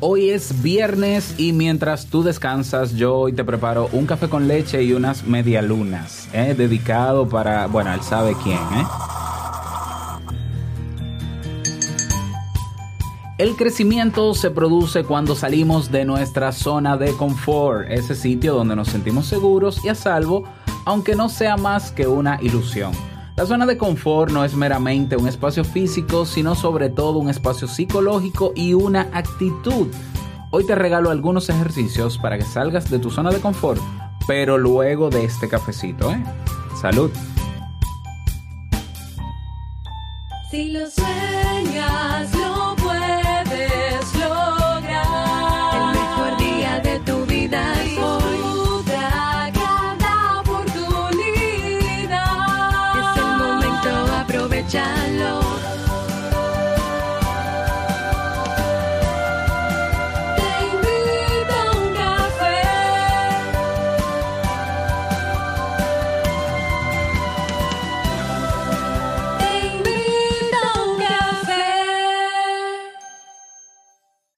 Hoy es viernes y mientras tú descansas, yo hoy te preparo un café con leche y unas medialunas, ¿eh? dedicado para, bueno, él sabe quién, ¿eh? El crecimiento se produce cuando salimos de nuestra zona de confort, ese sitio donde nos sentimos seguros y a salvo, aunque no sea más que una ilusión. La zona de confort no es meramente un espacio físico, sino sobre todo un espacio psicológico y una actitud. Hoy te regalo algunos ejercicios para que salgas de tu zona de confort, pero luego de este cafecito, ¿eh? Salud. Si lo sueñas,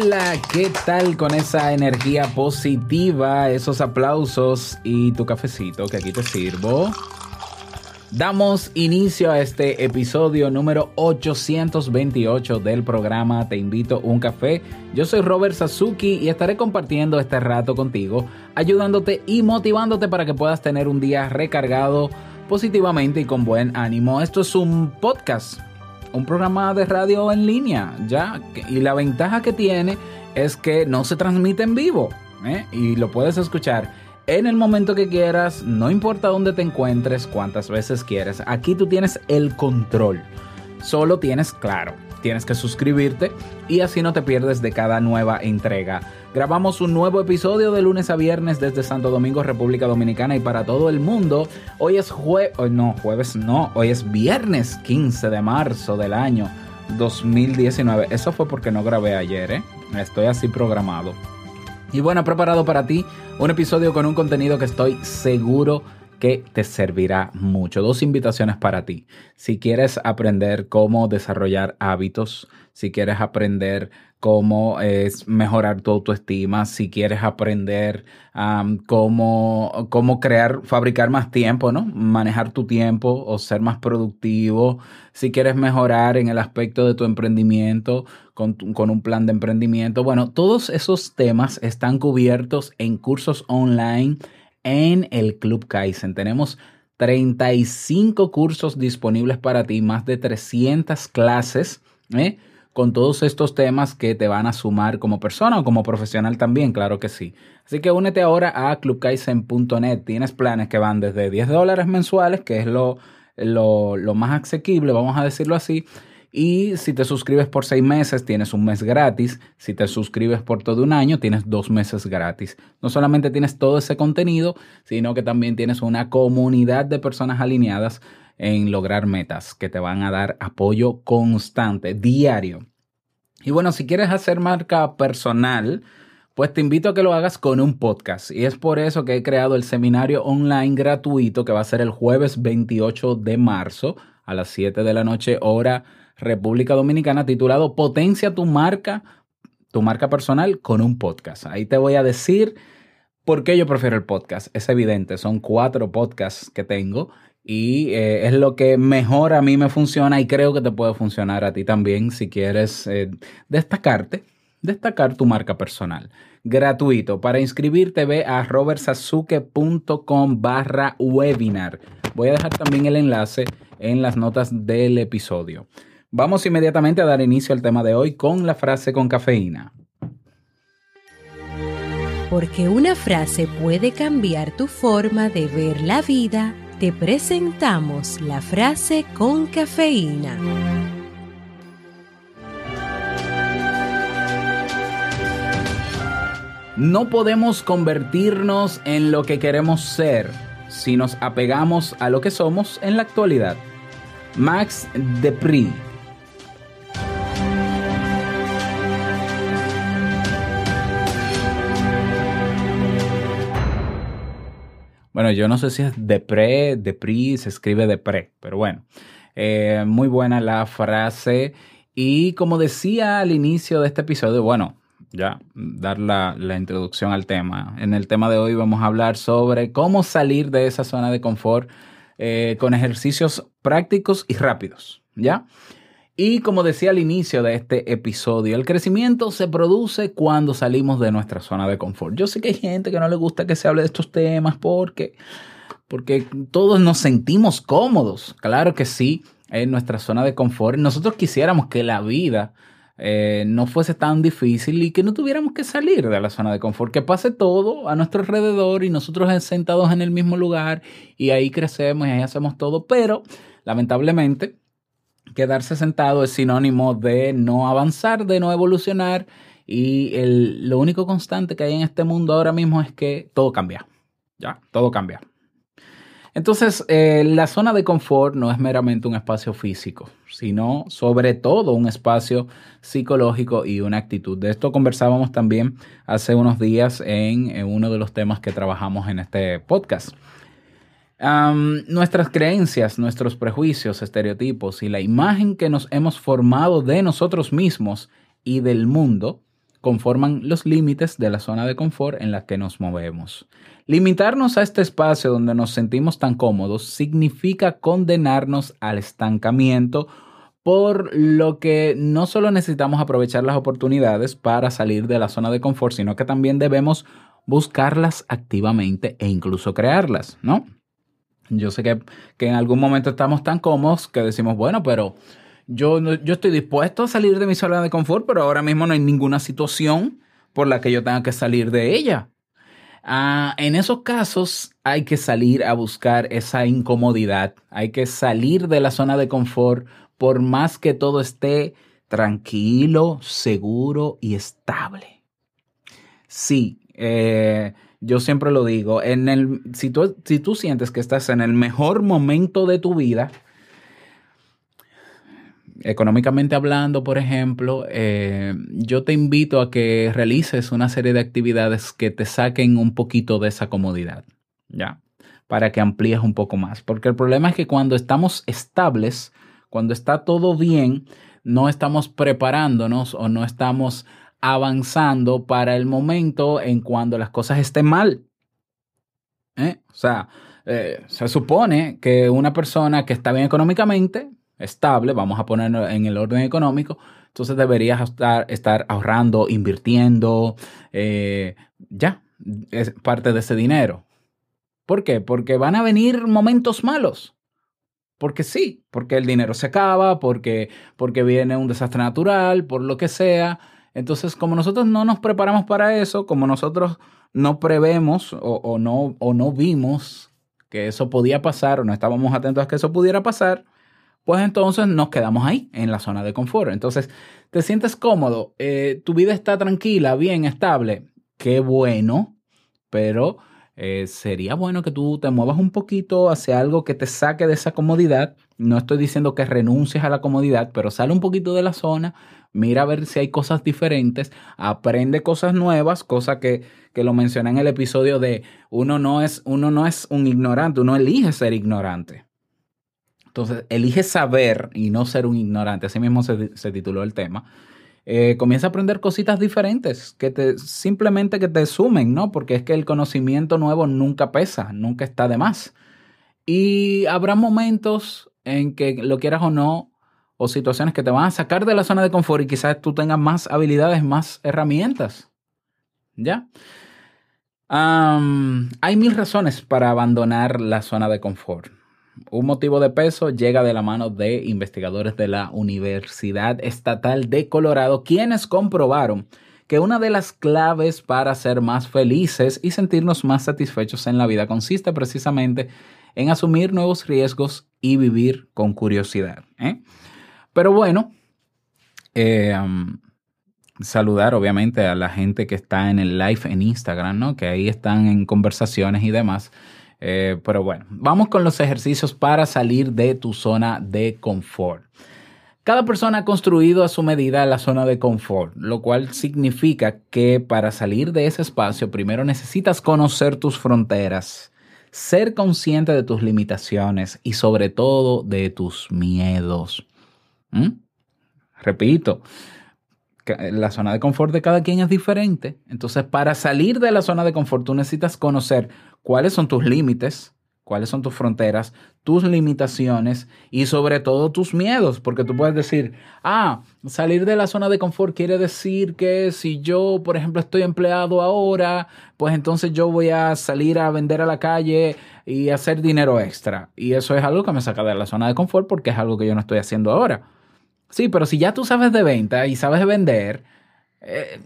Hola, ¿qué tal con esa energía positiva, esos aplausos y tu cafecito que aquí te sirvo? Damos inicio a este episodio número 828 del programa Te invito a un café. Yo soy Robert Sasuki y estaré compartiendo este rato contigo, ayudándote y motivándote para que puedas tener un día recargado positivamente y con buen ánimo. Esto es un podcast un programa de radio en línea, ya. Y la ventaja que tiene es que no se transmite en vivo, ¿eh? Y lo puedes escuchar en el momento que quieras, no importa dónde te encuentres, cuántas veces quieres. Aquí tú tienes el control. Solo tienes, claro, tienes que suscribirte y así no te pierdes de cada nueva entrega. Grabamos un nuevo episodio de lunes a viernes desde Santo Domingo, República Dominicana y para todo el mundo. Hoy es jueves, no, jueves no, hoy es viernes 15 de marzo del año 2019. Eso fue porque no grabé ayer, ¿eh? Estoy así programado. Y bueno, preparado para ti un episodio con un contenido que estoy seguro que te servirá mucho. Dos invitaciones para ti. Si quieres aprender cómo desarrollar hábitos, si quieres aprender cómo es mejorar tu autoestima, si quieres aprender cómo, cómo crear, fabricar más tiempo, ¿no? Manejar tu tiempo o ser más productivo, si quieres mejorar en el aspecto de tu emprendimiento con, con un plan de emprendimiento. Bueno, todos esos temas están cubiertos en cursos online en el Club Kaizen. Tenemos 35 cursos disponibles para ti, más de 300 clases, ¿eh? Con todos estos temas que te van a sumar como persona o como profesional también, claro que sí. Así que únete ahora a clubkaizen.net. Tienes planes que van desde 10 dólares mensuales, que es lo, lo, lo más asequible, vamos a decirlo así, y si te suscribes por seis meses, tienes un mes gratis. Si te suscribes por todo un año, tienes dos meses gratis. No solamente tienes todo ese contenido, sino que también tienes una comunidad de personas alineadas en lograr metas que te van a dar apoyo constante, diario. Y bueno, si quieres hacer marca personal, pues te invito a que lo hagas con un podcast. Y es por eso que he creado el seminario online gratuito que va a ser el jueves 28 de marzo a las 7 de la noche, hora República Dominicana, titulado Potencia tu marca, tu marca personal con un podcast. Ahí te voy a decir por qué yo prefiero el podcast. Es evidente, son cuatro podcasts que tengo y eh, es lo que mejor a mí me funciona y creo que te puede funcionar a ti también si quieres eh, destacarte, destacar tu marca personal. Gratuito. Para inscribirte ve a robertsazuke.com barra webinar. Voy a dejar también el enlace en las notas del episodio. Vamos inmediatamente a dar inicio al tema de hoy con la frase con cafeína. Porque una frase puede cambiar tu forma de ver la vida, te presentamos la frase con cafeína. No podemos convertirnos en lo que queremos ser si nos apegamos a lo que somos en la actualidad. Max Depri. Bueno, yo no sé si es Depre, Depri, se escribe Depre, pero bueno, eh, muy buena la frase. Y como decía al inicio de este episodio, bueno, ya dar la, la introducción al tema. En el tema de hoy vamos a hablar sobre cómo salir de esa zona de confort eh, con ejercicios prácticos y rápidos, ¿ya? Y como decía al inicio de este episodio, el crecimiento se produce cuando salimos de nuestra zona de confort. Yo sé que hay gente que no le gusta que se hable de estos temas porque, porque todos nos sentimos cómodos. Claro que sí, en nuestra zona de confort. Nosotros quisiéramos que la vida eh, no fuese tan difícil y que no tuviéramos que salir de la zona de confort, que pase todo a nuestro alrededor y nosotros sentados en el mismo lugar y ahí crecemos y ahí hacemos todo, pero lamentablemente quedarse sentado es sinónimo de no avanzar, de no evolucionar y el, lo único constante que hay en este mundo ahora mismo es que todo cambia, ya, todo cambia. Entonces, eh, la zona de confort no es meramente un espacio físico, sino sobre todo un espacio psicológico y una actitud. De esto conversábamos también hace unos días en, en uno de los temas que trabajamos en este podcast. Nuestras creencias, nuestros prejuicios, estereotipos y la imagen que nos hemos formado de nosotros mismos y del mundo conforman los límites de la zona de confort en la que nos movemos. Limitarnos a este espacio donde nos sentimos tan cómodos significa condenarnos al estancamiento, por lo que no solo necesitamos aprovechar las oportunidades para salir de la zona de confort, sino que también debemos buscarlas activamente e incluso crearlas, ¿no? Yo sé que, que en algún momento estamos tan cómodos que decimos, bueno, pero yo, yo estoy dispuesto a salir de mi zona de confort, pero ahora mismo no hay ninguna situación por la que yo tenga que salir de ella. Ah, en esos casos hay que salir a buscar esa incomodidad, hay que salir de la zona de confort por más que todo esté tranquilo, seguro y estable. Sí, eh, yo siempre lo digo, en el, si, tú, si tú sientes que estás en el mejor momento de tu vida, económicamente hablando, por ejemplo, eh, yo te invito a que realices una serie de actividades que te saquen un poquito de esa comodidad, ¿ya? Para que amplíes un poco más. Porque el problema es que cuando estamos estables, cuando está todo bien, no estamos preparándonos o no estamos avanzando para el momento en cuando las cosas estén mal. ¿Eh? O sea, eh, se supone que una persona que está bien económicamente, estable, vamos a ponerlo en el orden económico, entonces deberías estar, ahorrando, invirtiendo, eh, ya, es parte de ese dinero. ¿Por qué? Porque van a venir momentos malos. Porque sí, porque el dinero se acaba, porque, porque viene un desastre natural, por lo que sea. Entonces, como nosotros no nos preparamos para eso, como nosotros no prevemos o, no, o no vimos que eso podía pasar o no estábamos atentos a que eso pudiera pasar, pues entonces nos quedamos ahí, en la zona de confort. Entonces, te sientes cómodo, eh, tu vida está tranquila, bien, estable, qué bueno, pero eh, sería bueno que tú te muevas un poquito hacia algo que te saque de esa comodidad. No estoy diciendo que renuncies a la comodidad, pero sale un poquito de la zona, mira a ver si hay cosas diferentes, aprende cosas nuevas, cosa que, que lo mencioné en el episodio de uno no es, uno no es un ignorante, uno elige ser ignorante. Entonces, elige saber y no ser un ignorante. Así mismo se, se tituló el tema. Eh, comienza a aprender cositas diferentes que te simplemente que te sumen, ¿no? Porque es que el conocimiento nuevo nunca pesa, nunca está de más. Y habrá momentos en que lo quieras o no, o situaciones que te van a sacar de la zona de confort y quizás tú tengas más habilidades, más herramientas. ¿Ya? Hay mil razones para abandonar la zona de confort. Un motivo de peso llega de la mano de investigadores de la Universidad Estatal de Colorado, quienes comprobaron que una de las claves para ser más felices y sentirnos más satisfechos en la vida consiste precisamente en asumir nuevos riesgos y vivir con curiosidad. ¿eh? Pero bueno, eh, um, saludar obviamente a la gente que está en el live en Instagram, ¿no? Que ahí están en conversaciones y demás. Eh, pero bueno, vamos con los ejercicios para salir de tu zona de confort. Cada persona ha construido a su medida la zona de confort, lo cual significa que para salir de ese espacio primero necesitas conocer tus fronteras, ser consciente de tus limitaciones y sobre todo de tus miedos. ¿Mm? Repito, la zona de confort de cada quien es diferente. Entonces, para salir de la zona de confort, tú necesitas conocer cuáles son tus límites, cuáles son tus fronteras, tus limitaciones y sobre todo tus miedos, porque tú puedes decir, ah, salir de la zona de confort quiere decir que si yo, por ejemplo, estoy empleado ahora, pues entonces yo voy a salir a vender a la calle y hacer dinero extra. Y eso es algo que me saca de la zona de confort porque es algo que yo no estoy haciendo ahora. Sí, pero si ya tú sabes de venta y sabes vender, eh,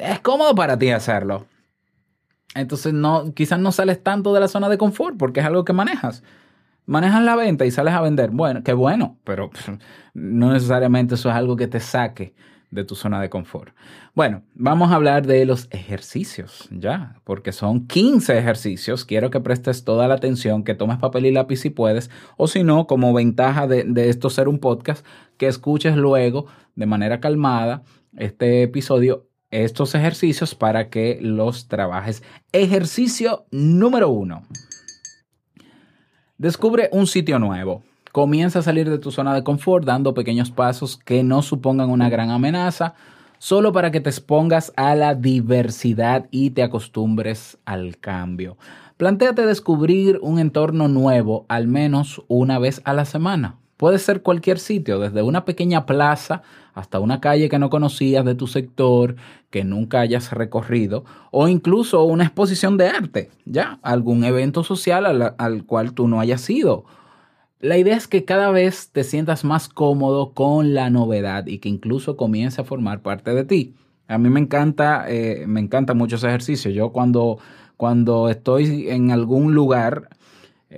es cómodo para ti hacerlo. Entonces no, quizás no sales tanto de la zona de confort porque es algo que manejas. Manejas la venta y sales a vender. Bueno, qué bueno, pero no necesariamente eso es algo que te saque de tu zona de confort. Bueno, vamos a hablar de los ejercicios, ya, porque son 15 ejercicios. Quiero que prestes toda la atención, que tomes papel y lápiz si puedes, o si no, como ventaja de, de esto ser un podcast, que escuches luego de manera calmada este episodio, estos ejercicios para que los trabajes. Ejercicio número uno. Descubre un sitio nuevo. Comienza a salir de tu zona de confort dando pequeños pasos que no supongan una gran amenaza, solo para que te expongas a la diversidad y te acostumbres al cambio. Plantéate descubrir un entorno nuevo al menos una vez a la semana. Puede ser cualquier sitio, desde una pequeña plaza hasta una calle que no conocías de tu sector, que nunca hayas recorrido, o incluso una exposición de arte, ya, algún evento social al, al cual tú no hayas ido. La idea es que cada vez te sientas más cómodo con la novedad y que incluso comience a formar parte de ti. A mí me encanta, eh, me encanta mucho ese ejercicio. Yo cuando, cuando estoy en algún lugar,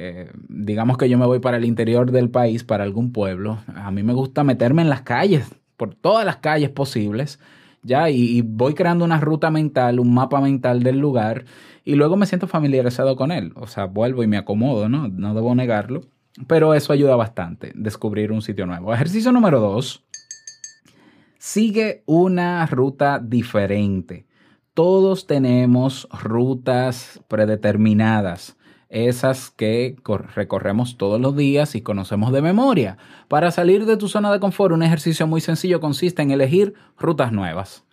eh, digamos que yo me voy para el interior del país, para algún pueblo, a mí me gusta meterme en las calles, por todas las calles posibles, ya, y, y voy creando una ruta mental, un mapa mental del lugar, y luego me siento familiarizado con él. O sea, vuelvo y me acomodo, ¿no? No debo negarlo. Pero eso ayuda bastante, descubrir un sitio nuevo. Ejercicio número dos. Sigue una ruta diferente. Todos tenemos rutas predeterminadas, esas que cor- recorremos todos los días y conocemos de memoria. Para salir de tu zona de confort, un ejercicio muy sencillo consiste en elegir rutas nuevas.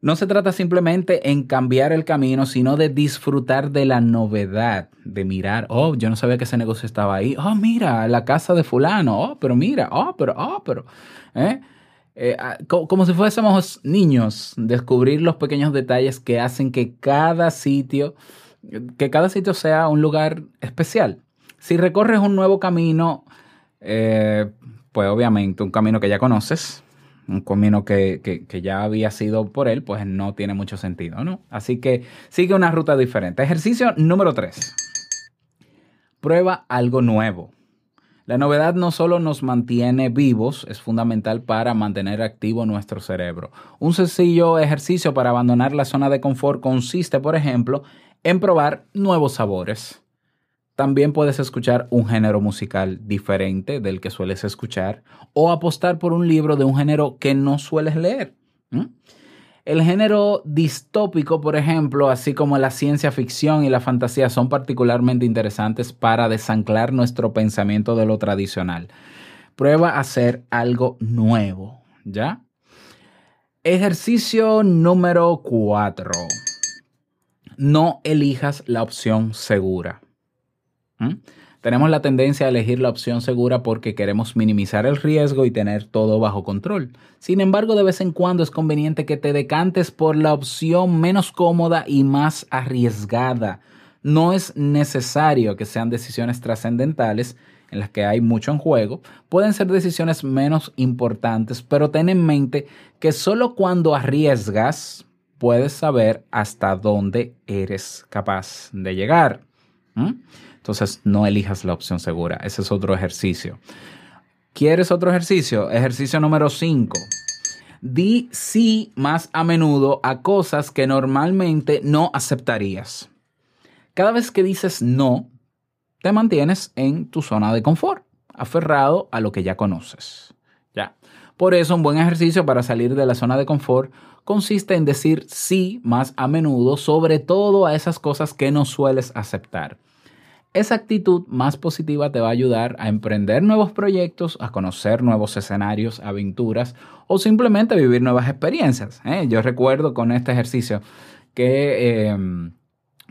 No se trata simplemente en cambiar el camino, sino de disfrutar de la novedad, de mirar, oh, yo no sabía que ese negocio estaba ahí, oh, mira, la casa de fulano, oh, pero mira, oh, pero, oh, pero, ¿eh? Eh, ah, co- como si fuésemos niños, descubrir los pequeños detalles que hacen que cada sitio, que cada sitio sea un lugar especial. Si recorres un nuevo camino, eh, pues obviamente un camino que ya conoces, un camino que, que- que ya había sido por él, pues no tiene mucho sentido, ¿no? Así que sigue una ruta diferente. Ejercicio número 3. Prueba algo nuevo. La novedad no solo nos mantiene vivos, es fundamental para mantener activo nuestro cerebro. Un sencillo ejercicio para abandonar la zona de confort consiste, por ejemplo, en probar nuevos sabores. También puedes escuchar un género musical diferente del que sueles escuchar o apostar por un libro de un género que no sueles leer. El género distópico, por ejemplo, así como la ciencia ficción y la fantasía son particularmente interesantes para desanclar nuestro pensamiento de lo tradicional. Prueba a hacer algo nuevo, ¿ya? Ejercicio número 4. No elijas la opción segura. ¿Mm? Tenemos la tendencia a elegir la opción segura porque queremos minimizar el riesgo y tener todo bajo control. Sin embargo, de vez en cuando es conveniente que te decantes por la opción menos cómoda y más arriesgada. No es necesario que sean decisiones trascendentales en las que hay mucho en juego. Pueden ser decisiones menos importantes, pero ten en mente que solo cuando arriesgas puedes saber hasta dónde eres capaz de llegar. Entonces, no elijas la opción segura. Ese es otro ejercicio. ¿Quieres otro ejercicio? Ejercicio número 5. Di sí más a menudo a cosas que normalmente no aceptarías. Cada vez que dices no, te mantienes en tu zona de confort, aferrado a lo que ya conoces. Ya. Por eso un buen ejercicio para salir de la zona de confort consiste en decir sí más a menudo, sobre todo a esas cosas que no sueles aceptar. Esa actitud más positiva te va a ayudar a emprender nuevos proyectos, a conocer nuevos escenarios, aventuras o simplemente vivir nuevas experiencias. ¿eh? Yo recuerdo con este ejercicio que eh,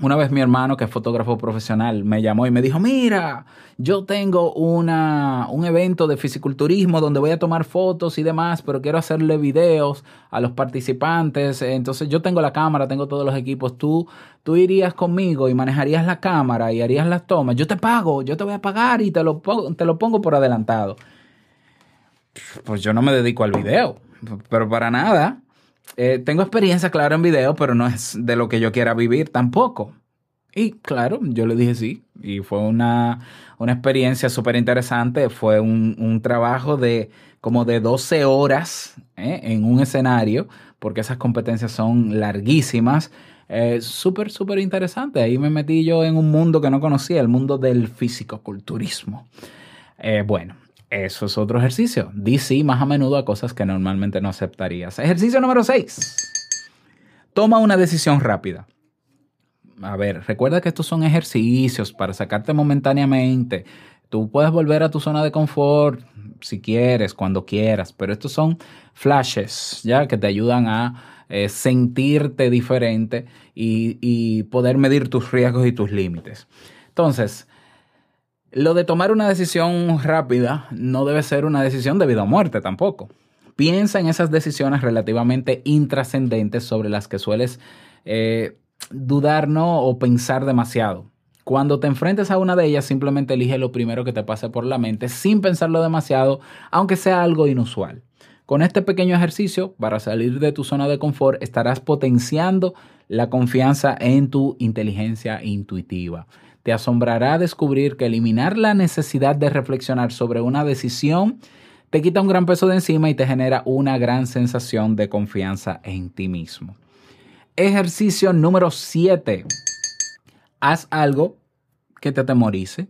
una vez mi hermano, que es fotógrafo profesional, me llamó y me dijo, mira, yo tengo una, un evento de fisiculturismo donde voy a tomar fotos y demás, pero quiero hacerle videos a los participantes. Entonces yo tengo la cámara, tengo todos los equipos. Tú, tú irías conmigo y manejarías la cámara y harías las tomas. Yo te pago, yo te voy a pagar y te lo, te lo pongo por adelantado. Pues yo no me dedico al video, pero para nada. Eh, tengo experiencia, claro, en video, pero no es de lo que yo quiera vivir tampoco. Y claro, yo le dije sí. Y fue una, una experiencia súper interesante. Fue un, un trabajo de como de 12 horas ¿eh? en un escenario, porque esas competencias son larguísimas. Eh, súper, súper interesante. Ahí me metí yo en un mundo que no conocía, el mundo del fisicoculturismo. Eh, bueno, eso es otro ejercicio. Di sí más a menudo a cosas que normalmente no aceptarías. Ejercicio número 6. Toma una decisión rápida. A ver, recuerda que estos son ejercicios para sacarte momentáneamente. Tú puedes volver a tu zona de confort si quieres, cuando quieras, pero estos son flashes, ¿ya? Que te ayudan a eh, sentirte diferente y, y poder medir tus riesgos y tus límites. Entonces, lo de tomar una decisión rápida no debe ser una decisión de vida o muerte tampoco. Piensa en esas decisiones relativamente intrascendentes sobre las que sueles eh, dudar ¿no? o pensar demasiado. Cuando te enfrentes a una de ellas, simplemente elige lo primero que te pase por la mente sin pensarlo demasiado, aunque sea algo inusual. Con este pequeño ejercicio, para salir de tu zona de confort, estarás potenciando la confianza en tu inteligencia intuitiva. Te asombrará descubrir que eliminar la necesidad de reflexionar sobre una decisión te quita un gran peso de encima y te genera una gran sensación de confianza en ti mismo. Ejercicio número 7. Haz algo que te atemorice.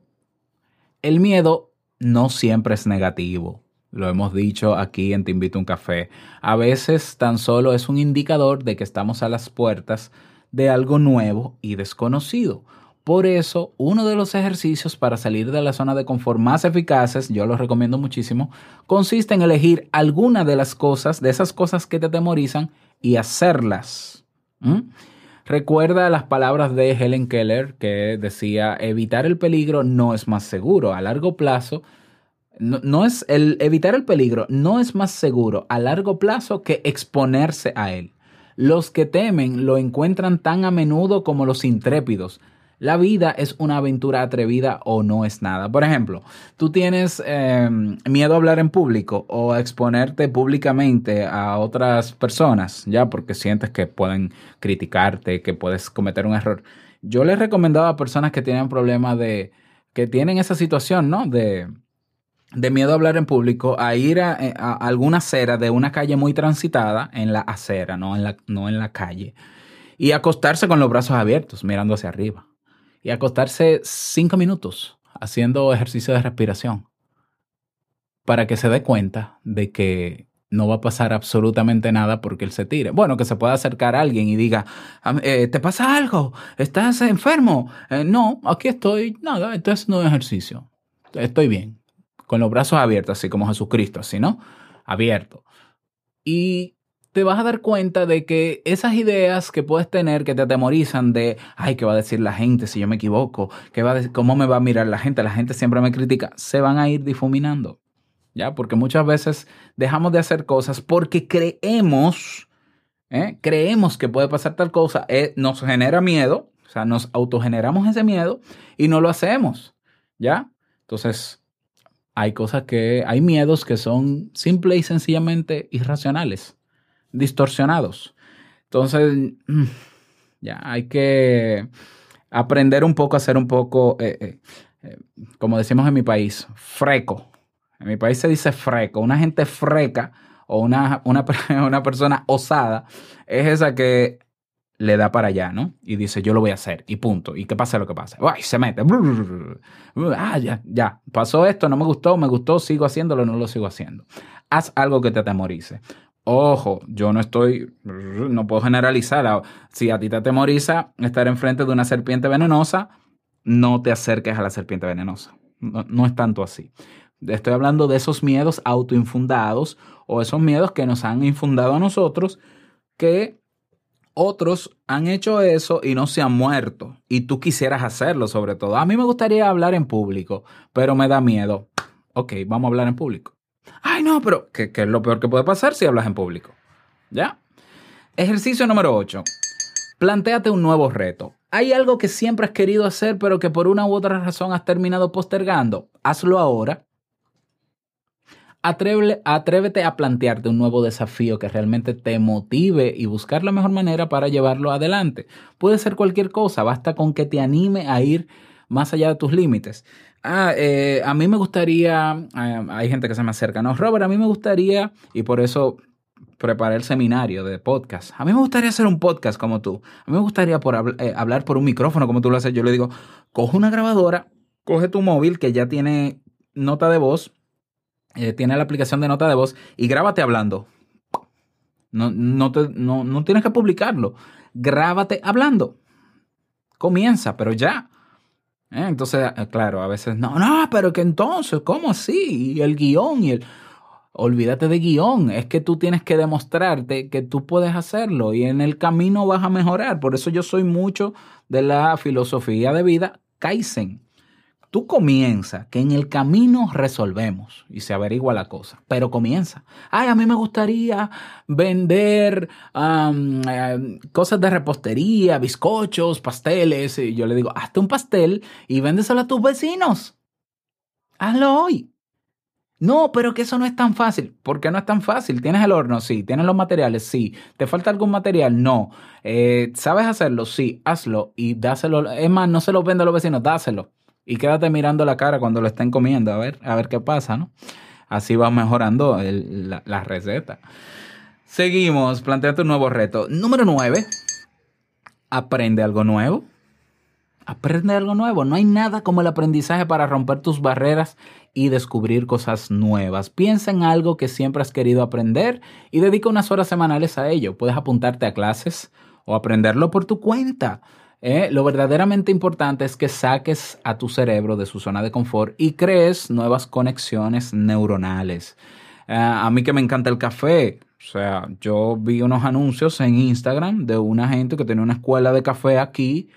El miedo no siempre es negativo. Lo hemos dicho aquí en Te invito a un café. A veces tan solo es un indicador de que estamos a las puertas de algo nuevo y desconocido. Por eso, uno de los ejercicios para salir de la zona de confort más eficaces, yo los recomiendo muchísimo, consiste en elegir alguna de las cosas, de esas cosas que te atemorizan y hacerlas. ¿Mm? Recuerda las palabras de Helen Keller que decía, evitar el peligro no es más seguro. A largo plazo, no, es el evitar el peligro no es más seguro a largo plazo que exponerse a él. Los que temen lo encuentran tan a menudo como los intrépidos. La vida es una aventura atrevida o no es nada. Por ejemplo, tú tienes eh, miedo a hablar en público o a exponerte públicamente a otras personas, ya porque sientes que pueden criticarte, que puedes cometer un error. Yo les recomendaba a personas que tienen problemas de, que tienen esa situación, ¿no? De, miedo a hablar en público, a ir a, a alguna acera de una calle muy transitada, en la acera, no en la, no en la calle, y acostarse con los brazos abiertos, mirando hacia arriba y acostarse cinco minutos haciendo ejercicio de respiración para que se dé cuenta de que no va a pasar absolutamente nada porque él se tire. Bueno, que se pueda acercar a alguien y diga, eh, ¿te pasa algo? ¿Estás enfermo? Eh, no, aquí estoy, nada, estoy haciendo ejercicio. Estoy bien, con los brazos abiertos, así como Jesucristo, así, ¿no? Abierto. Y te vas a dar cuenta de que esas ideas que puedes tener que te atemorizan de, ay, ¿qué va a decir la gente si yo me equivoco? ¿Qué va a decir, ¿Cómo me va a mirar la gente? La gente siempre me critica. Se van a ir difuminando. ¿Ya? Porque muchas veces dejamos de hacer cosas porque creemos, ¿eh? creemos que puede pasar tal cosa, eh, nos genera miedo, o sea, nos autogeneramos ese miedo y no lo hacemos. ¿Ya? Entonces, hay cosas que, hay miedos que son simple y sencillamente irracionales distorsionados. Entonces, ya hay que aprender un poco a ser un poco, eh, eh, eh, como decimos en mi país, freco. En mi país se dice freco. Una gente freca o una, una, una persona osada es esa que le da para allá, ¿no? Y dice, yo lo voy a hacer, y punto. Y que pase lo que pase. ¡Ay! Se mete. Ah, ya, ya. Pasó esto, no me gustó, me gustó, sigo haciéndolo, no lo sigo haciendo. Haz algo que te atemorice. Ojo, yo no estoy, no puedo generalizar. Si a ti te atemoriza estar enfrente de una serpiente venenosa, no te acerques a la serpiente venenosa. No, no es tanto así. Estoy hablando de esos miedos autoinfundados o esos miedos que nos han infundado a nosotros que otros han hecho eso y no se han muerto. Y tú quisieras hacerlo sobre todo. A mí me gustaría hablar en público, pero me da miedo. Ok, vamos a hablar en público. Ay, no, pero ¿qué, qué es lo peor que puede pasar si hablas en público? ¿Ya? Ejercicio número 8. Plantéate un nuevo reto. ¿Hay algo que siempre has querido hacer, pero que por una u otra razón has terminado postergando? Hazlo ahora. Atrévele- atrévete a plantearte un nuevo desafío que realmente te motive y buscar la mejor manera para llevarlo adelante. Puede ser cualquier cosa, basta con que te anime a ir más allá de tus límites. Ah, eh, a mí me gustaría, eh, hay gente que se me acerca, no, Robert, a mí me gustaría, y por eso preparé el seminario de podcast. A mí me gustaría hacer un podcast como tú. A mí me gustaría por eh, hablar por un micrófono como tú lo haces. Yo le digo, coge una grabadora, coge tu móvil que ya tiene nota de voz, tiene la aplicación de nota de voz y grábate hablando. No, no, te- no, no tienes que publicarlo. Grábate hablando. Comienza, pero ya. Eh, Entonces, eh, claro, a veces, no, no, pero que entonces, ¿cómo así? Y el guion y el... Olvídate de guion, es que tú tienes que demostrarte que tú puedes hacerlo y en el camino vas a mejorar. Por eso yo soy mucho de la filosofía de vida Kaizen. Tú comienza, que en el camino resolvemos y se averigua la cosa, pero comienza. Ay, a mí me gustaría vender cosas de repostería, bizcochos, pasteles. Y yo le digo, hazte un pastel y véndeselo a tus vecinos. Hazlo hoy. No, pero que eso no es tan fácil. ¿Por qué no es tan fácil? ¿Tienes el horno? Sí. ¿Tienes los materiales? Sí. ¿Te falta algún material? No. Eh, ¿Sabes hacerlo? Sí. Hazlo y dáselo. Es más, no se lo vende a los vecinos, dáselo. Y quédate mirando la cara cuando lo estén comiendo, a ver, a ver qué pasa, ¿no? Así vas mejorando la, la receta. Seguimos, planteate un nuevo reto. Número 9. Aprende algo nuevo. Aprende algo nuevo. No hay nada como el aprendizaje para romper tus barreras y descubrir cosas nuevas. Piensa en algo que siempre has querido aprender y dedica unas horas semanales a ello. Puedes apuntarte a clases o aprenderlo por tu cuenta. ¿Eh? Lo verdaderamente importante es que saques a tu cerebro de su zona de confort y crees nuevas conexiones neuronales. Ah, a mí que me encanta el café. O sea, yo vi unos anuncios en Instagram de una gente que tenía una escuela de café aquí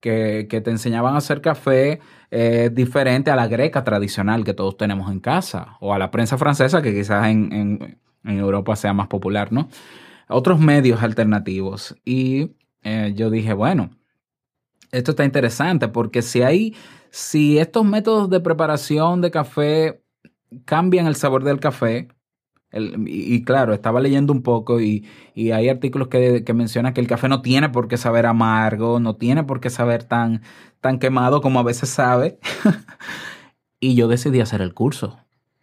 que, que te enseñaban a hacer café eh, diferente a la greca tradicional que todos tenemos en casa, o a la prensa francesa que quizás en, en- en Europa sea más popular, ¿no? Otros medios alternativos. Y eh, yo dije, bueno, esto está interesante porque si hay, si estos métodos de preparación de café cambian el sabor del café, y claro, estaba leyendo un poco y, y hay artículos que, que mencionan que el café no tiene por qué saber amargo, no tiene por qué saber tan, tan quemado como a veces sabe. y yo decidí hacer el curso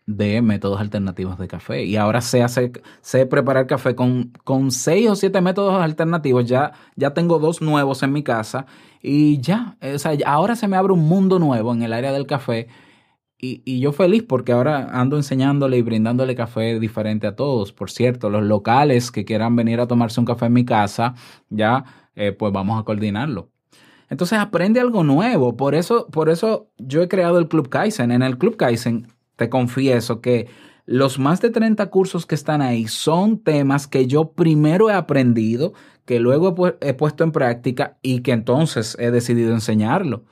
de métodos alternativos de café. Y ahora sé hacer, sé preparar café con, con seis o siete métodos alternativos. Ya, ya tengo dos nuevos en mi casa. Y ya, o sea, ahora se me abre un mundo nuevo en el área del café. Y, y yo feliz porque ahora ando enseñándole y brindándole café diferente a todos. Por cierto, los locales que quieran venir a tomarse un café en mi casa, ya, eh, pues vamos a coordinarlo. Entonces aprende algo nuevo. Por eso, por eso yo he creado el Club Kaizen. En el Club Kaizen te confieso que los más de 30 cursos que están ahí son temas que yo primero he aprendido, que luego he, pu- he puesto en práctica y que entonces he decidido enseñarlo.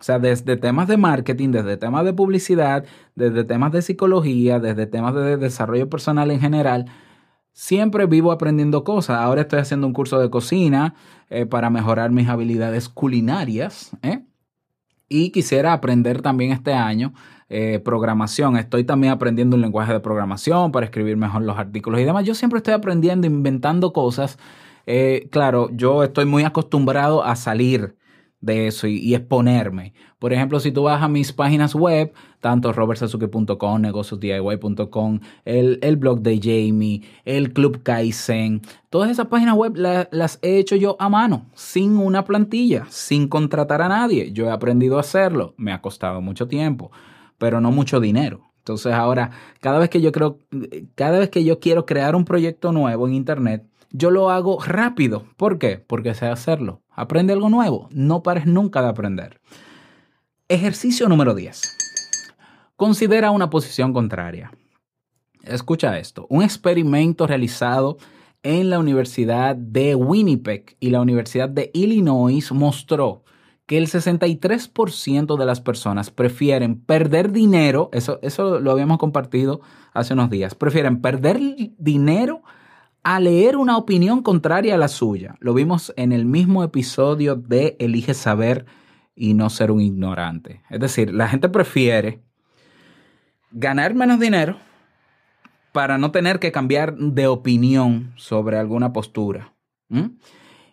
O sea, desde temas de marketing, desde temas de publicidad, desde temas de psicología, desde temas de desarrollo personal en general, siempre vivo aprendiendo cosas. Ahora estoy haciendo un curso de cocina eh, para mejorar mis habilidades culinarias. ¿eh? Y quisiera aprender también este año eh, programación. Estoy también aprendiendo un lenguaje de programación para escribir mejor los artículos y demás. Yo siempre estoy aprendiendo, inventando cosas. Eh, claro, yo estoy muy acostumbrado a salir de eso y, exponerme. Por ejemplo, si tú vas a mis páginas web, tanto robertsazuke.com, negociosdiy.com, el, el blog de Jamie, el Club Kaizen, todas esas páginas web la- las he hecho yo a mano, sin una plantilla, sin contratar a nadie. Yo he aprendido a hacerlo, me ha costado mucho tiempo, pero no mucho dinero. Entonces ahora, cada vez que yo creo, cada vez que yo quiero crear un proyecto nuevo en internet, yo lo hago rápido. ¿Por qué? Porque sé hacerlo. Aprende algo nuevo. No pares nunca de aprender. Ejercicio número 10. Considera una posición contraria. Escucha esto. Un experimento realizado en la Universidad de Winnipeg y la Universidad de Illinois mostró que el 63% de las personas prefieren perder dinero, eso, eso lo habíamos compartido hace unos días, prefieren perder dinero a leer una opinión contraria a la suya. Lo vimos en el mismo episodio de Elige saber y no ser un ignorante. Es decir, la gente prefiere ganar menos dinero para no tener que cambiar de opinión sobre alguna postura.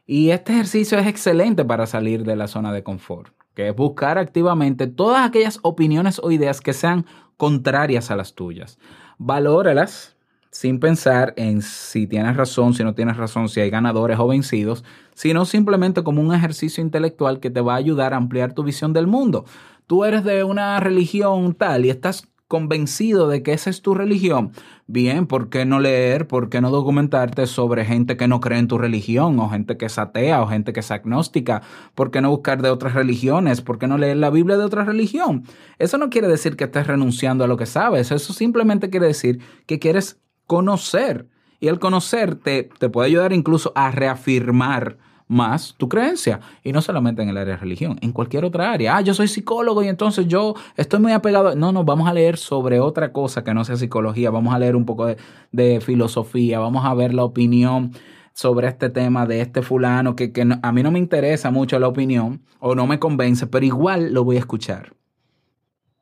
Y este ejercicio es excelente para salir de la zona de confort, que es buscar activamente todas aquellas opiniones o ideas que sean contrarias a las tuyas. Valóralas sin pensar en si tienes razón, si no tienes razón, si hay ganadores o vencidos, sino simplemente como un ejercicio intelectual que te va a ayudar a ampliar tu visión del mundo. Tú eres de una religión tal y estás convencido de que esa es tu religión, bien, ¿por qué no leer, por qué no documentarte sobre gente que no cree en tu religión, o gente que es atea, o gente que es agnóstica? ¿Por qué no buscar de otras religiones? ¿Por qué no leer la Biblia de otra religión? Eso no quiere decir que estés renunciando a lo que sabes, eso simplemente quiere decir que quieres conocer. Y el conocer te, te puede ayudar incluso a reafirmar más tu creencia. Y no solamente en el área de religión, en cualquier otra área. Ah, yo soy psicólogo y entonces yo estoy muy apegado. No, no, vamos a leer sobre otra cosa que no sea psicología. Vamos a leer un poco de, de filosofía. Vamos a ver la opinión sobre este tema de este fulano que, que a mí no me interesa mucho la opinión o no me convence, pero igual lo voy a escuchar.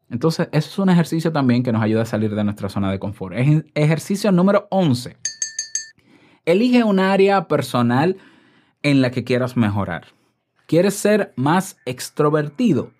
Entonces, eso es un ejercicio también que nos ayuda a salir de nuestra zona de confort. Ej- Ejercicio número 11. Elige un área personal en la que quieras mejorar. ¿Quieres ser más extrovertido?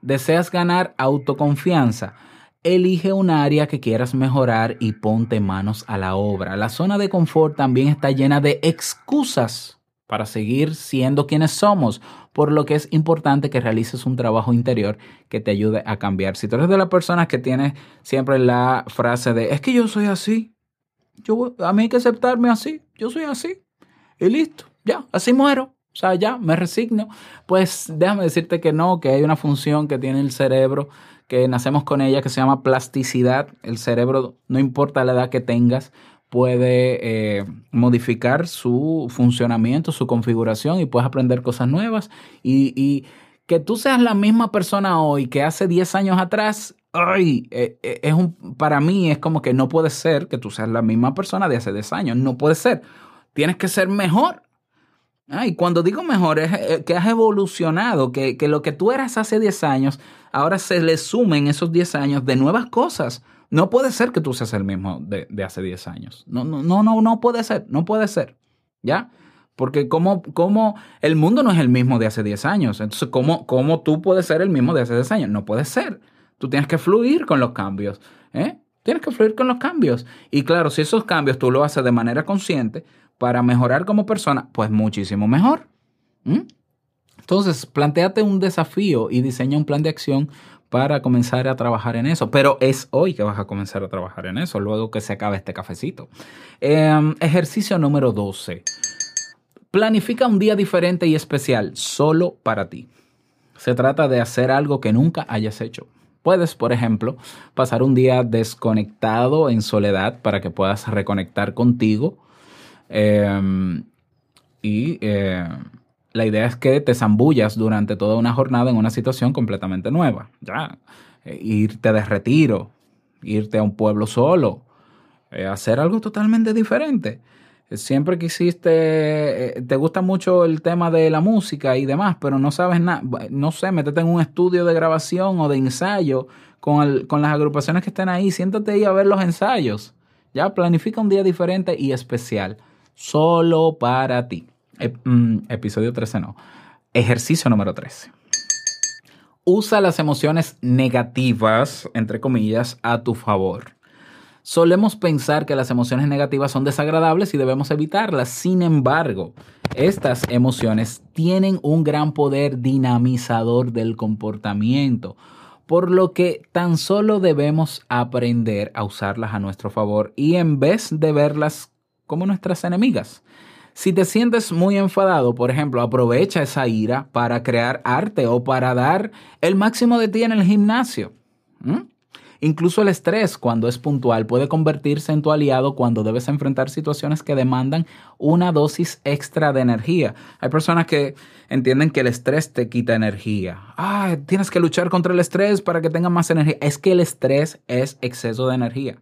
¿Deseas ganar autoconfianza? Elige un área que quieras mejorar y ponte manos a la obra. La zona de confort también está llena de excusas para seguir siendo quienes somos, por lo que es importante que realices un trabajo interior que te ayude a cambiar. Si tú eres de las personas que tienes siempre la frase de, es que yo soy así, yo, a mí hay que aceptarme así, yo soy así, y listo, ya, así muero. O sea, ya, me resigno. Pues déjame decirte que no, que hay una función que tiene el cerebro, que nacemos con ella, que se llama plasticidad. El cerebro, no importa la edad que tengas, puede eh, modificar su funcionamiento, su configuración y puedes aprender cosas nuevas. Y, y que tú seas la misma persona hoy que hace 10 años atrás, ay, eh, eh, es un, para mí es como que no puede ser que tú seas la misma persona de hace 10 años. No puede ser. Tienes que ser mejor. Ah, y cuando digo mejor, es eh, que has evolucionado, que, que lo que tú eras hace 10 años, ahora se le sumen esos 10 años de nuevas cosas. No puede ser que tú seas el mismo de, de hace 10 años. No, no, no, no, no puede ser, no puede ser. ¿Ya? Porque como, como el mundo no es el mismo de hace 10 años. Entonces, ¿cómo, ¿cómo tú puedes ser el mismo de hace 10 años? No puede ser. Tú tienes que fluir con los cambios. ¿eh? Tienes que fluir con los cambios. Y claro, si esos cambios tú lo haces de manera consciente para mejorar como persona, pues muchísimo mejor. ¿Mm? Entonces, planteate un desafío y diseña un plan de acción para comenzar a trabajar en eso. Pero es hoy que vas a comenzar a trabajar en eso, luego que se acabe este cafecito. Eh, ejercicio número 12. Planifica un día diferente y especial solo para ti. Se trata de hacer algo que nunca hayas hecho. Puedes, por ejemplo, pasar un día desconectado en soledad para que puedas reconectar contigo. Eh, y eh, la idea es que te zambullas durante toda una jornada en una situación completamente nueva. Ya, Eh, irte de retiro, irte a un pueblo solo, eh, hacer algo totalmente diferente. Siempre quisiste, te gusta mucho el tema de la música y demás, pero no sabes nada, no sé, métete en un estudio de grabación o de ensayo con, el- con las agrupaciones que estén ahí, siéntate ahí a ver los ensayos. Ya, planifica un día diferente y especial, solo para ti. Mm, episodio 13 no. Ejercicio número 13. Usa las emociones negativas, entre comillas, a tu favor. Solemos pensar que las emociones negativas son desagradables y debemos evitarlas. Sin embargo, estas emociones tienen un gran poder dinamizador del comportamiento, por lo que tan solo debemos aprender a usarlas a nuestro favor y en vez de verlas como nuestras enemigas. Si te sientes muy enfadado, por ejemplo, aprovecha esa ira para crear arte o para dar el máximo de ti en el gimnasio. Incluso el estrés, cuando es puntual, puede convertirse en tu aliado cuando debes enfrentar situaciones que demandan una dosis extra de energía. Hay personas que entienden que el estrés te quita energía. Ah, tienes que luchar contra el estrés para que tengas más energía. Es que el estrés es exceso de energía.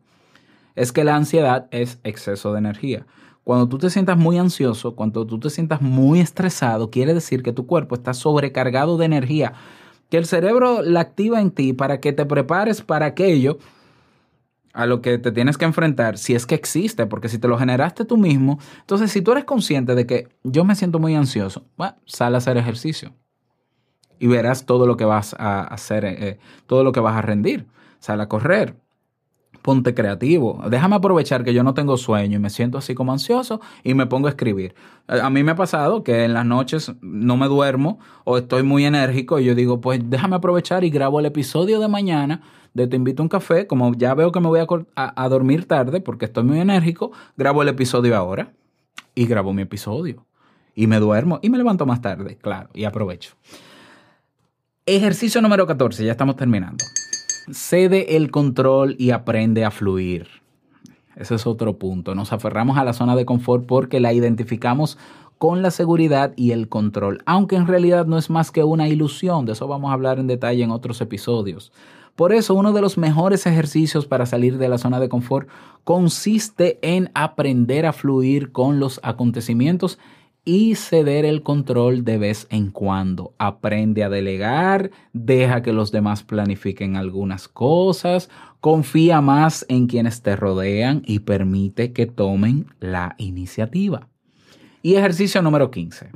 Es que la ansiedad es exceso de energía. Cuando tú te sientas muy ansioso, cuando tú te sientas muy estresado, quiere decir que tu cuerpo está sobrecargado de energía que el cerebro la activa en ti para que te prepares para aquello a lo que te tienes que enfrentar, si es que existe, porque si te lo generaste tú mismo, entonces si tú eres consciente de que yo me siento muy ansioso, bueno, sal a hacer ejercicio y verás todo lo que vas a hacer, eh, todo lo que vas a rendir. Sal a correr, ponte creativo. Déjame aprovechar que yo no tengo sueño y me siento así como ansioso y me pongo a escribir. A mí me ha pasado que en las noches no me duermo o estoy muy enérgico y yo digo, pues déjame aprovechar y grabo el episodio de mañana de Te invito a un café. Como ya veo que me voy a- a dormir tarde porque estoy muy enérgico, grabo el episodio ahora y grabo mi episodio. Y me duermo y me levanto más tarde, claro, y aprovecho. Ejercicio número 14, ya estamos terminando. Cede el control y aprende a fluir. Ese es otro punto. Nos aferramos a la zona de confort porque la identificamos con la seguridad y el control, aunque en realidad no es más que una ilusión. De eso vamos a hablar en detalle en otros episodios. Por eso, uno de los mejores ejercicios para salir de la zona de confort consiste en aprender a fluir con los acontecimientos y ceder el control de vez en cuando. Aprende a delegar, deja que los demás planifiquen algunas cosas, confía más en quienes te rodean y permite que tomen la iniciativa. Y ejercicio número 15.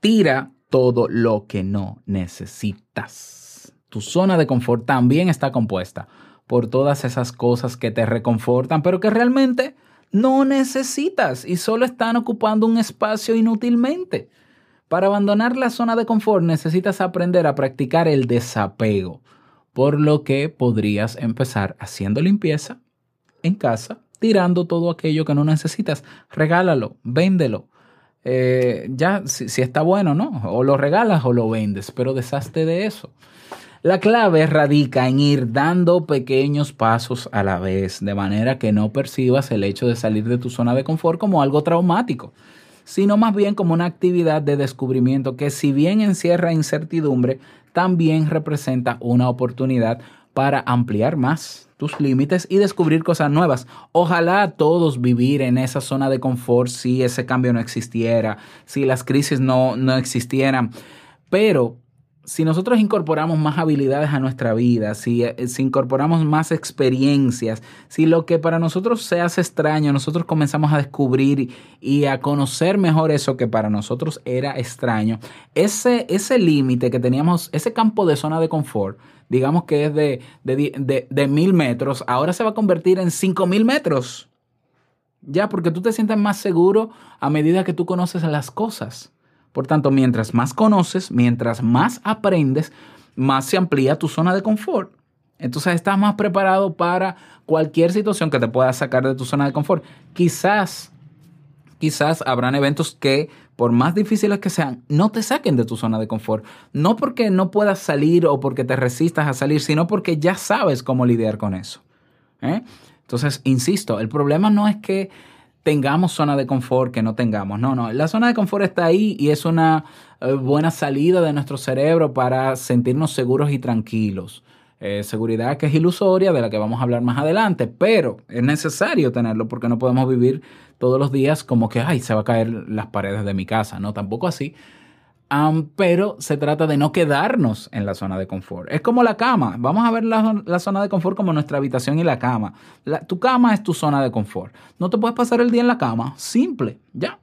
Tira todo lo que no necesitas. Tu zona de confort también está compuesta por todas esas cosas que te reconfortan, pero que realmente no necesitas y solo están ocupando un espacio inútilmente. Para abandonar la zona de confort necesitas aprender a practicar el desapego, por lo que podrías empezar haciendo limpieza en casa, tirando todo aquello que no necesitas. Regálalo, véndelo. Eh, ya, si, si está bueno, ¿no? O lo regalas o lo vendes, pero deshazte de eso. La clave radica en ir dando pequeños pasos a la vez, de manera que no percibas el hecho de salir de tu zona de confort como algo traumático, sino más bien como una actividad de descubrimiento que si bien encierra incertidumbre, también representa una oportunidad para ampliar más tus límites y descubrir cosas nuevas. Ojalá todos vivir en esa zona de confort si ese cambio no existiera, si las crisis no, no existieran, pero si nosotros incorporamos más habilidades a nuestra vida, si, eh, si, incorporamos más experiencias, si lo que para nosotros se hace extraño, nosotros comenzamos a descubrir y, a conocer mejor eso que para nosotros era extraño, ese, ese límite que teníamos, ese campo de zona de confort, digamos que es de, de, de mil metros, ahora se va a convertir en cinco mil metros. Ya, porque tú te sientes más seguro a medida que tú conoces las cosas. Por tanto, mientras más conoces, mientras más aprendes, más se amplía tu zona de confort. Entonces estás más preparado para cualquier situación que te pueda sacar de tu zona de confort. Quizás, quizás habrán eventos que, por más difíciles que sean, no te saquen de tu zona de confort. No porque no puedas salir o porque te resistas a salir, sino porque ya sabes cómo lidiar con eso. ¿Eh? Entonces, insisto, el problema no es que tengamos zona de confort que no tengamos. No, no, la zona de confort está ahí y es una eh, buena salida de nuestro cerebro para sentirnos seguros y tranquilos. Eh, seguridad que es ilusoria, de la que vamos a hablar más adelante, pero es necesario tenerlo porque no podemos vivir todos los días como que, ay, se va a caer las paredes de mi casa, no, tampoco así. Pero se trata de no quedarnos en la zona de confort. Es como la cama. Vamos a ver la, la zona de confort como nuestra habitación y la cama. Tu cama es tu zona de confort. No te puedes pasar el día en la cama. Simple, ya.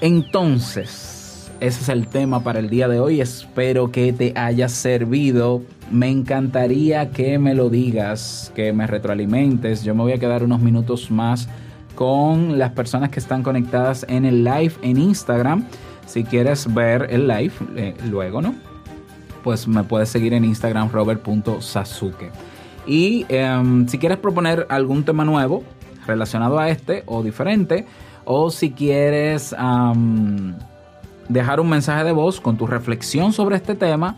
Entonces, ese es el tema para el día de hoy. Espero que te haya servido. Me encantaría que me lo digas, que me retroalimentes. Yo me voy a quedar unos minutos más con las personas que están conectadas en el live en Instagram. Si quieres ver el live eh, luego, ¿no? Pues me puedes seguir en Instagram robert.sasuke. Y em, si quieres proponer algún tema nuevo relacionado a este o diferente, o si quieres dejar un mensaje de voz con tu reflexión sobre este tema,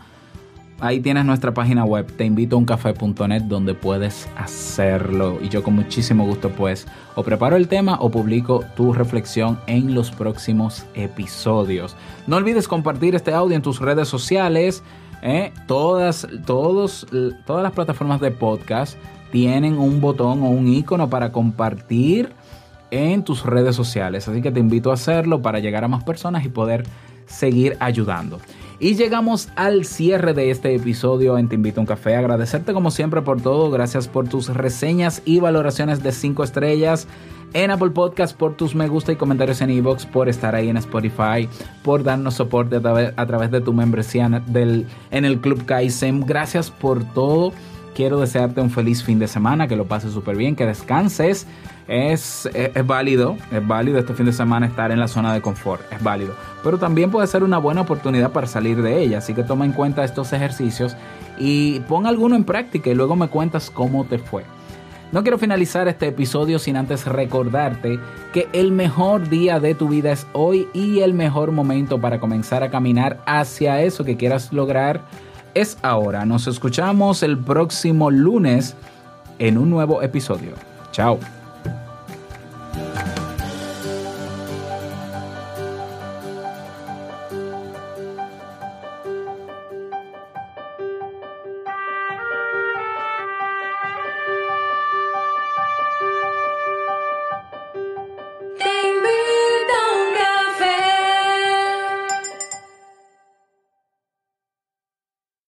ahí tienes nuestra página web, te invito a uncafe.net donde puedes hacerlo. Y yo con muchísimo gusto pues o preparo el tema o publico tu reflexión en los próximos episodios. No olvides compartir este audio en tus redes sociales. ¿eh? Todas, todos, todas las plataformas de podcast tienen un botón o un icono para compartir en tus redes sociales. Así que te invito a hacerlo para llegar a más personas y poder seguir ayudando. Y llegamos al cierre de este episodio en Te Invito a un Café. Agradecerte como siempre por todo. Gracias por tus reseñas y valoraciones de 5 estrellas en Apple Podcast, por tus me gusta y comentarios en iVoox, por estar ahí en Spotify, por darnos soporte a través, de tu membresía en el Club Kaizen. Gracias por todo. Quiero desearte un feliz fin de semana, que lo pases súper bien, que descanses. Es, es, válido, es válido este fin de semana estar en la zona de confort, es válido. Pero también puede ser una buena oportunidad para salir de ella, así que toma en cuenta estos ejercicios y pon alguno en práctica y luego me cuentas cómo te fue. No quiero finalizar este episodio sin antes recordarte que el mejor día de tu vida es hoy y el mejor momento para comenzar a caminar hacia eso que quieras lograr es ahora. Nos escuchamos el próximo lunes en un nuevo episodio. Chao.